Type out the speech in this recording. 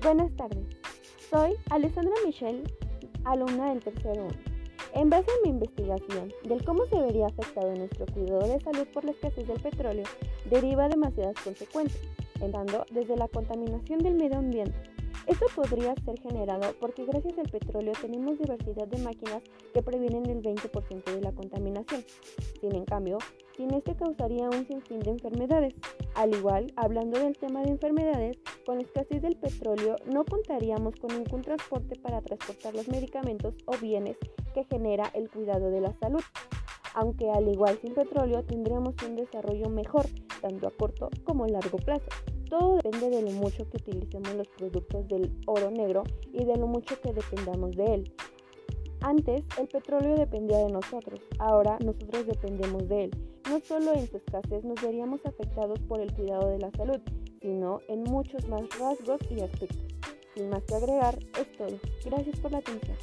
Buenas tardes, soy Alessandra Michelle, alumna del tercer año. En base a mi investigación del cómo se vería afectado nuestro cuidado de salud por la escasez del petróleo, deriva demasiadas consecuencias, entrando desde la contaminación del medio ambiente, esto podría ser generado porque gracias al petróleo tenemos diversidad de máquinas que previenen el 20% de la contaminación. Sin en cambio, sin este causaría un sinfín de enfermedades. Al igual, hablando del tema de enfermedades, con la del petróleo no contaríamos con ningún transporte para transportar los medicamentos o bienes que genera el cuidado de la salud. Aunque al igual sin petróleo tendríamos un desarrollo mejor, tanto a corto como a largo plazo. Todo depende de lo mucho que utilicemos los productos del oro negro y de lo mucho que dependamos de él. Antes el petróleo dependía de nosotros, ahora nosotros dependemos de él. No solo en su escasez nos veríamos afectados por el cuidado de la salud, sino en muchos más rasgos y aspectos. Sin más que agregar, es todo. Gracias por la atención.